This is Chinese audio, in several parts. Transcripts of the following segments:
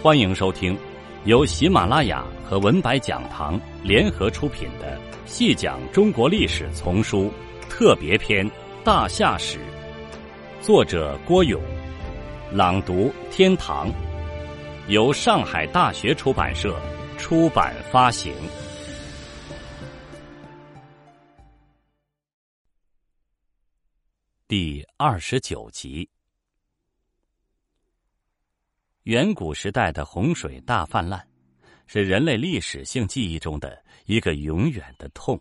欢迎收听由喜马拉雅和文白讲堂联合出品的《细讲中国历史丛书特别篇·大夏史》，作者郭勇，朗读天堂，由上海大学出版社出版发行。第二十九集。远古时代的洪水大泛滥，是人类历史性记忆中的一个永远的痛。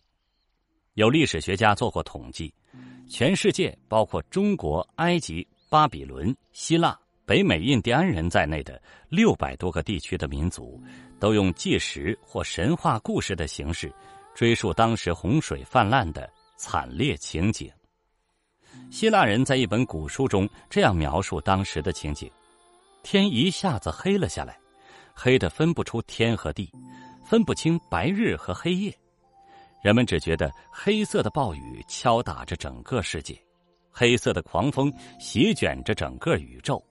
有历史学家做过统计，全世界包括中国、埃及、巴比伦、希腊、北美印第安人在内的六百多个地区的民族，都用纪实或神话故事的形式追溯当时洪水泛滥的惨烈情景。希腊人在一本古书中这样描述当时的情景。天一下子黑了下来，黑的分不出天和地，分不清白日和黑夜。人们只觉得黑色的暴雨敲打着整个世界，黑色的狂风席卷着整个宇宙，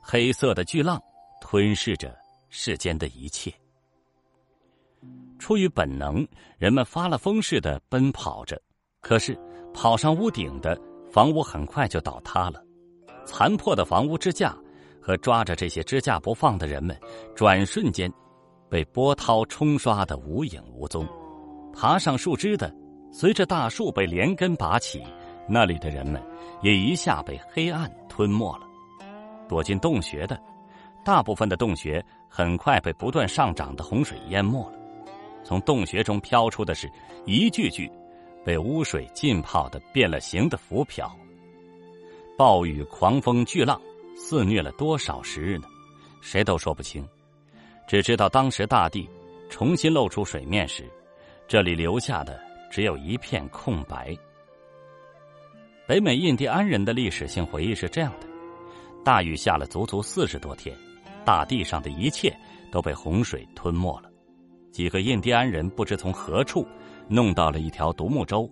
黑色的巨浪吞噬着世间的一切。出于本能，人们发了疯似的奔跑着，可是跑上屋顶的房屋很快就倒塌了，残破的房屋支架。和抓着这些支架不放的人们，转瞬间被波涛冲刷的无影无踪。爬上树枝的，随着大树被连根拔起，那里的人们也一下被黑暗吞没了。躲进洞穴的，大部分的洞穴很快被不断上涨的洪水淹没了。从洞穴中飘出的是一具具被污水浸泡的变了形的浮漂。暴雨、狂风、巨浪。肆虐了多少时日呢？谁都说不清，只知道当时大地重新露出水面时，这里留下的只有一片空白。北美印第安人的历史性回忆是这样的：大雨下了足足四十多天，大地上的一切都被洪水吞没了。几个印第安人不知从何处弄到了一条独木舟，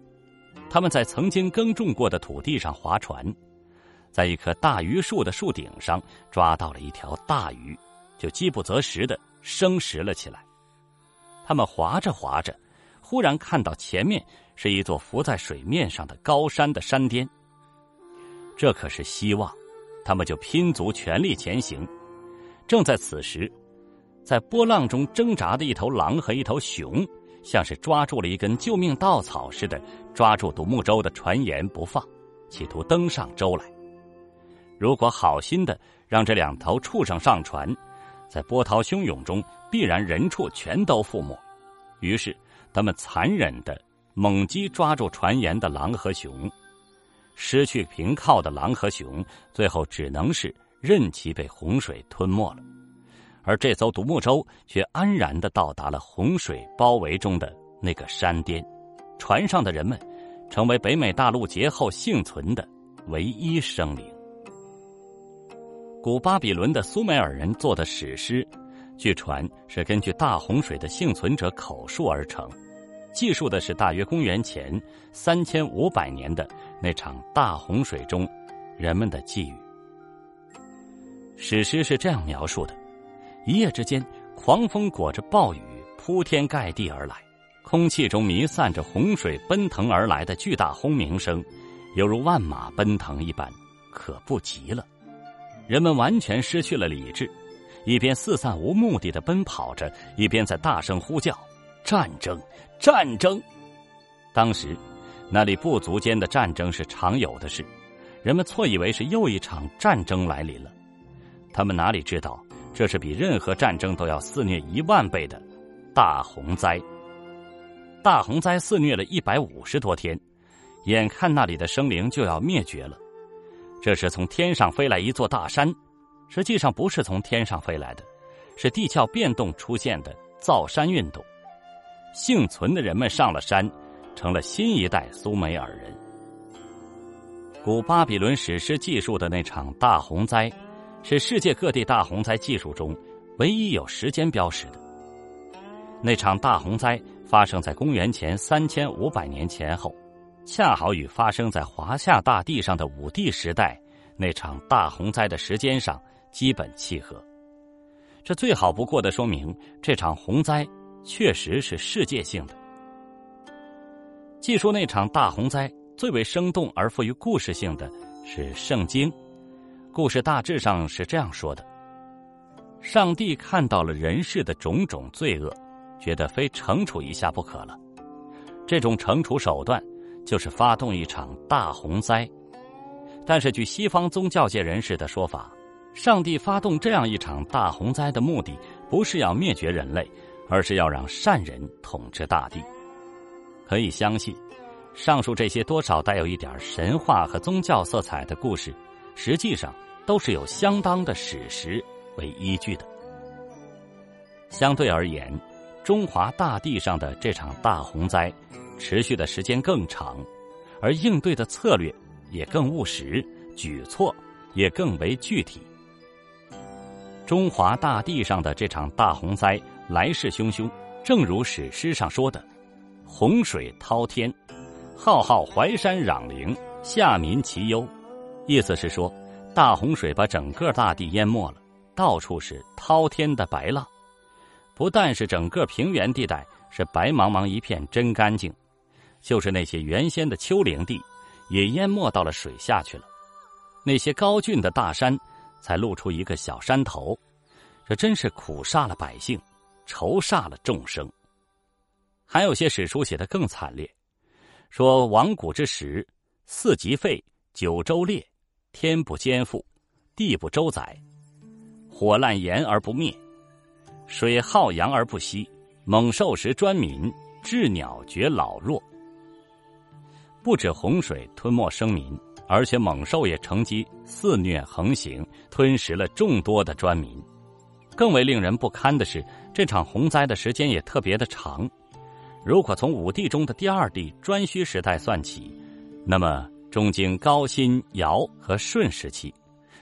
他们在曾经耕种过的土地上划船。在一棵大榆树的树顶上抓到了一条大鱼，就饥不择食的生食了起来。他们划着划着，忽然看到前面是一座浮在水面上的高山的山巅。这可是希望，他们就拼足全力前行。正在此时，在波浪中挣扎的一头狼和一头熊，像是抓住了一根救命稻草似的，抓住独木舟的船沿不放，企图登上舟来。如果好心的让这两头畜生上船，在波涛汹涌中，必然人畜全都覆没。于是，他们残忍的猛击抓住船沿的狼和熊，失去凭靠的狼和熊，最后只能是任其被洪水吞没了。而这艘独木舟却安然的到达了洪水包围中的那个山巅，船上的人们成为北美大陆劫后幸存的唯一生灵。古巴比伦的苏美尔人做的史诗，据传是根据大洪水的幸存者口述而成，记述的是大约公元前三千五百年的那场大洪水中人们的际遇。史诗是这样描述的：一夜之间，狂风裹着暴雨铺天盖地而来，空气中弥散着洪水奔腾而来的巨大轰鸣声，犹如万马奔腾一般，可怖极了。人们完全失去了理智，一边四散无目的的奔跑着，一边在大声呼叫：“战争，战争！”当时，那里部族间的战争是常有的事，人们错以为是又一场战争来临了。他们哪里知道，这是比任何战争都要肆虐一万倍的大洪灾。大洪灾肆虐了一百五十多天，眼看那里的生灵就要灭绝了。这是从天上飞来一座大山，实际上不是从天上飞来的，是地壳变动出现的造山运动。幸存的人们上了山，成了新一代苏美尔人。古巴比伦史诗记述的那场大洪灾，是世界各地大洪灾记述中唯一有时间标识的。那场大洪灾发生在公元前三千五百年前后。恰好与发生在华夏大地上的武帝时代那场大洪灾的时间上基本契合。这最好不过的说明，这场洪灾确实是世界性的。记述那场大洪灾最为生动而富于故事性的是《圣经》，故事大致上是这样说的：上帝看到了人世的种种罪恶，觉得非惩处一下不可了。这种惩处手段就是发动一场大洪灾。但是，据西方宗教界人士的说法，上帝发动这样一场大洪灾的目的，不是要灭绝人类，而是要让善人统治大地。可以相信，上述这些多少带有一点神话和宗教色彩的故事，实际上都是有相当的史实为依据的。相对而言，中华大地上的这场大洪灾，持续的时间更长，而应对的策略。也更务实，举措也更为具体。中华大地上的这场大洪灾来势汹汹，正如史诗上说的：“洪水滔天，浩浩淮山壤陵，下民其忧。”意思是说，大洪水把整个大地淹没了，到处是滔天的白浪。不但是整个平原地带是白茫茫一片真干净，就是那些原先的丘陵地。也淹没到了水下去了，那些高峻的大山才露出一个小山头，这真是苦煞了百姓，愁煞了众生。还有些史书写的更惨烈，说亡古之时，四极废，九州裂，天不肩负，地不周载，火烂炎而不灭，水浩洋而不息，猛兽食专民，鸷鸟绝老弱。不止洪水吞没生民，而且猛兽也乘机肆虐横行，吞食了众多的专民。更为令人不堪的是，这场洪灾的时间也特别的长。如果从武帝中的第二帝颛顼时代算起，那么中经高辛、尧和舜时期，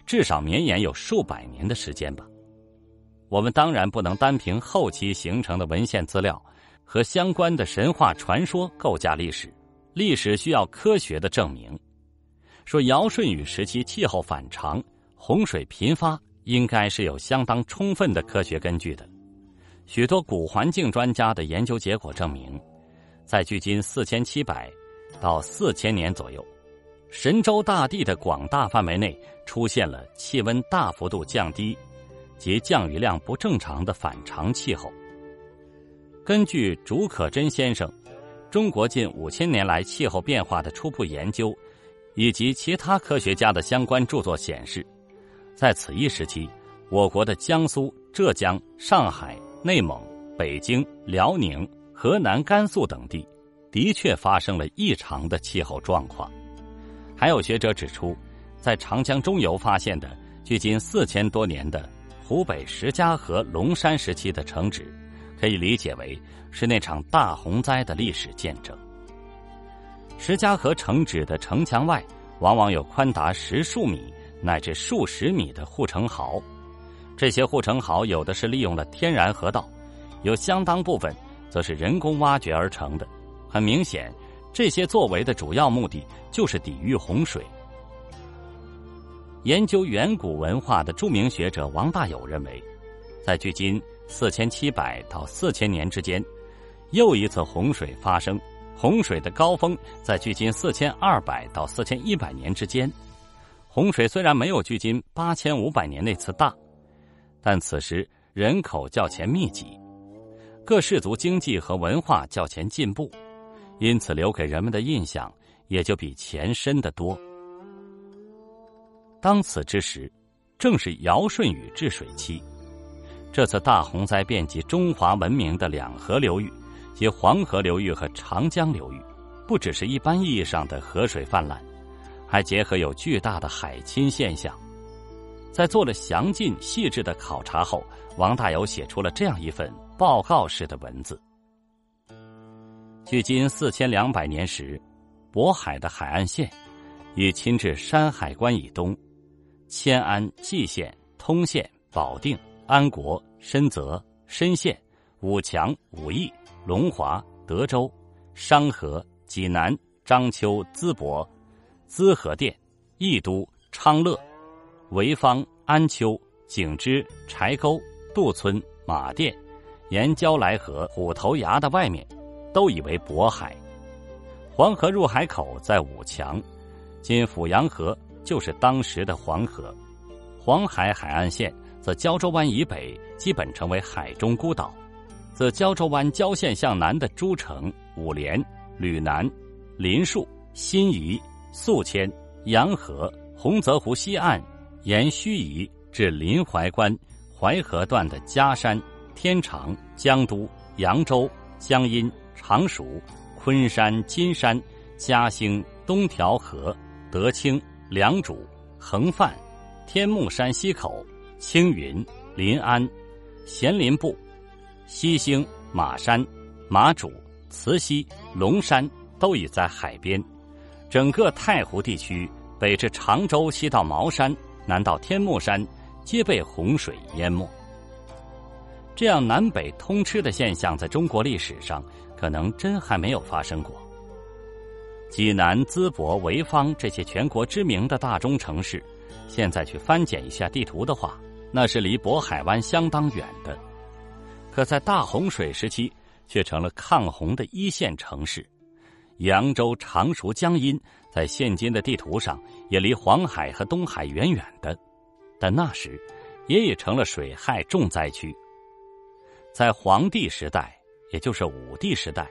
至少绵延有数百年的时间吧。我们当然不能单凭后期形成的文献资料和相关的神话传说构架历史。历史需要科学的证明，说尧舜禹时期气候反常、洪水频发，应该是有相当充分的科学根据的。许多古环境专家的研究结果证明，在距今四千七百到四千年左右，神州大地的广大范围内出现了气温大幅度降低及降雨量不正常的反常气候。根据竺可桢先生。中国近五千年来气候变化的初步研究，以及其他科学家的相关著作显示，在此一时期，我国的江苏、浙江、上海、内蒙、北京、辽宁、河南、甘肃等地，的确发生了异常的气候状况。还有学者指出，在长江中游发现的距今四千多年的湖北石家河龙山时期的城址。可以理解为是那场大洪灾的历史见证。石家河城址的城墙外，往往有宽达十数米乃至数十米的护城壕，这些护城壕有的是利用了天然河道，有相当部分则是人工挖掘而成的。很明显，这些作为的主要目的就是抵御洪水。研究远古文化的著名学者王大有认为，在距今。四千七百到四千年之间，又一次洪水发生。洪水的高峰在距今四千二百到四千一百年之间。洪水虽然没有距今八千五百年那次大，但此时人口较前密集，各氏族经济和文化较前进步，因此留给人们的印象也就比前深得多。当此之时，正是尧舜禹治水期。这次大洪灾遍及中华文明的两河流域，及黄河流域和长江流域，不只是一般意义上的河水泛滥，还结合有巨大的海侵现象。在做了详尽细致的考察后，王大有写出了这样一份报告式的文字：距今四千两百年时，渤海的海岸线已侵至山海关以东，迁安、蓟县、通县、保定。安国、深泽、深县、武强、武义、龙华、德州、商河、济南、章丘、淄博、淄河店、益都、昌乐、潍坊、安丘、景芝、柴沟、杜村、马店、沿胶来河、虎头崖的外面，都以为渤海。黄河入海口在武强，今阜阳河就是当时的黄河。黄海海岸线自胶州湾以北，基本成为海中孤岛。自胶州湾郊县向南的诸城、五连、吕南、林树、新沂、宿迁、洋河、洪泽湖西岸，沿盱眙至临淮关、淮河段的嘉山、天长、江都、扬州、江阴、常熟、昆山、金山、嘉兴、东条河、德清、良渚、横范、天目山西口、青云、临安、咸林部。西兴、马山、马渚、慈溪、龙山都已在海边，整个太湖地区北至常州，西到茅山，南到天目山，皆被洪水淹没。这样南北通吃的现象，在中国历史上可能真还没有发生过。济南、淄博、潍坊这些全国知名的大中城市，现在去翻检一下地图的话，那是离渤海湾相当远的。可在大洪水时期，却成了抗洪的一线城市。扬州、常熟、江阴，在现今的地图上也离黄海和东海远远的，但那时也已成了水害重灾区。在黄帝时代，也就是武帝时代，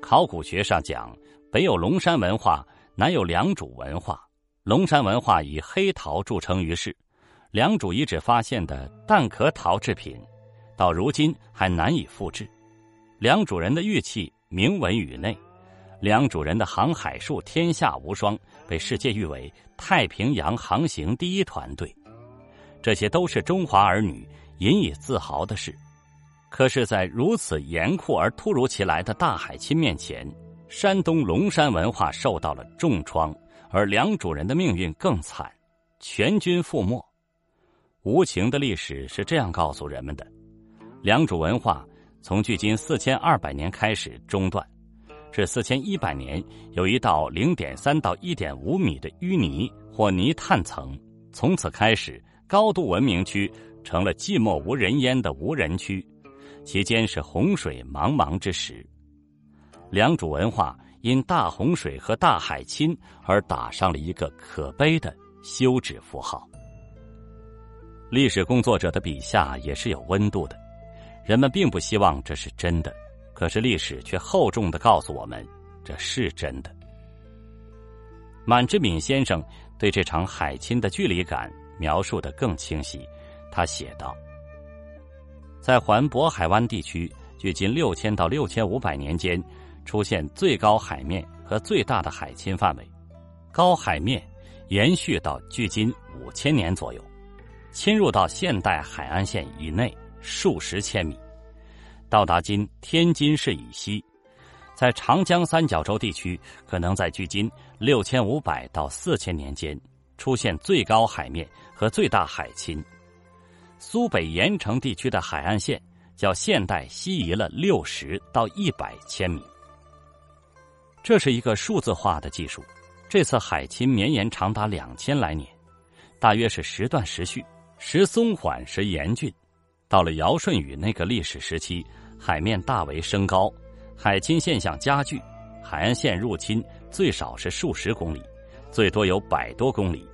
考古学上讲，北有龙山文化，南有良渚文化。龙山文化以黑陶著称于世，良渚遗址发现的蛋壳陶制品。到如今还难以复制，梁主人的玉器名闻宇内，梁主人的航海术天下无双，被世界誉为太平洋航行第一团队，这些都是中华儿女引以自豪的事。可是，在如此严酷而突如其来的大海侵面前，山东龙山文化受到了重创，而梁主人的命运更惨，全军覆没。无情的历史是这样告诉人们的。良渚文化从距今四千二百年开始中断，至四千一百年有一道零点三到一点五米的淤泥或泥炭层，从此开始高度文明区成了寂寞无人烟的无人区，其间是洪水茫茫之时。良渚文化因大洪水和大海侵而打上了一个可悲的休止符号。历史工作者的笔下也是有温度的。人们并不希望这是真的，可是历史却厚重的告诉我们，这是真的。满之敏先生对这场海侵的距离感描述的更清晰，他写道：“在环渤海湾地区，距今六千到六千五百年间，出现最高海面和最大的海侵范围，高海面延续到距今五千年左右，侵入到现代海岸线以内。”数十千米，到达今天津市以西，在长江三角洲地区，可能在距今六千五百到四千年间出现最高海面和最大海侵。苏北盐城地区的海岸线较现代西移了六十到一百千米。这是一个数字化的技术。这次海侵绵延长达两千来年，大约是时断时续，时松缓，时严峻。到了尧舜禹那个历史时期，海面大为升高，海侵现象加剧，海岸线入侵最少是数十公里，最多有百多公里，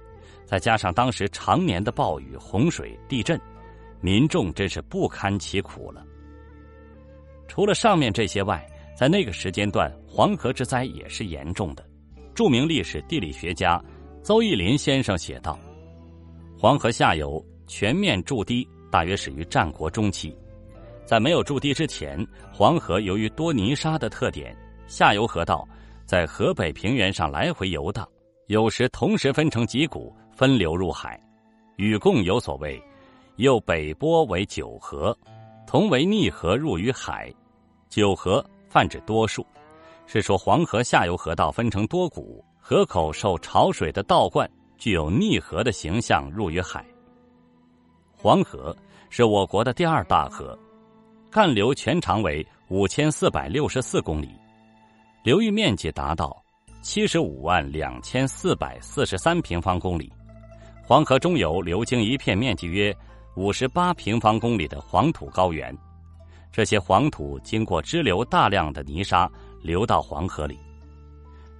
再加上当时常年的暴雨、洪水、地震，民众真是不堪其苦了。除了上面这些外，在那个时间段，黄河之灾也是严重的。著名历史地理学家邹义林先生写道：“黄河下游全面筑堤。”大约始于战国中期，在没有筑堤之前，黄河由于多泥沙的特点，下游河道在河北平原上来回游荡，有时同时分成几股分流入海。禹贡有所谓：“又北波为九河，同为逆河入于海。”九河泛指多数，是说黄河下游河道分成多股，河口受潮水的倒灌，具有逆河的形象入于海。黄河。是我国的第二大河，干流全长为五千四百六十四公里，流域面积达到七十五万两千四百四十三平方公里。黄河中游流经一片面积约五十八平方公里的黄土高原。这些黄土经过支流大量的泥沙流到黄河里，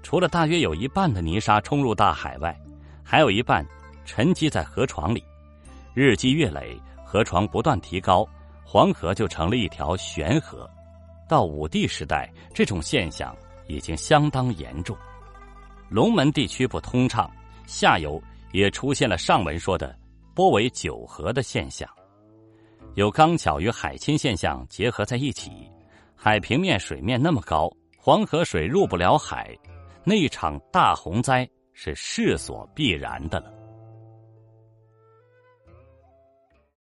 除了大约有一半的泥沙冲入大海外，还有一半沉积在河床里。日积月累，河床不断提高，黄河就成了一条悬河。到武帝时代，这种现象已经相当严重。龙门地区不通畅，下游也出现了上文说的波为九河的现象。有刚巧与海侵现象结合在一起，海平面水面那么高，黄河水入不了海，那一场大洪灾是势所必然的了。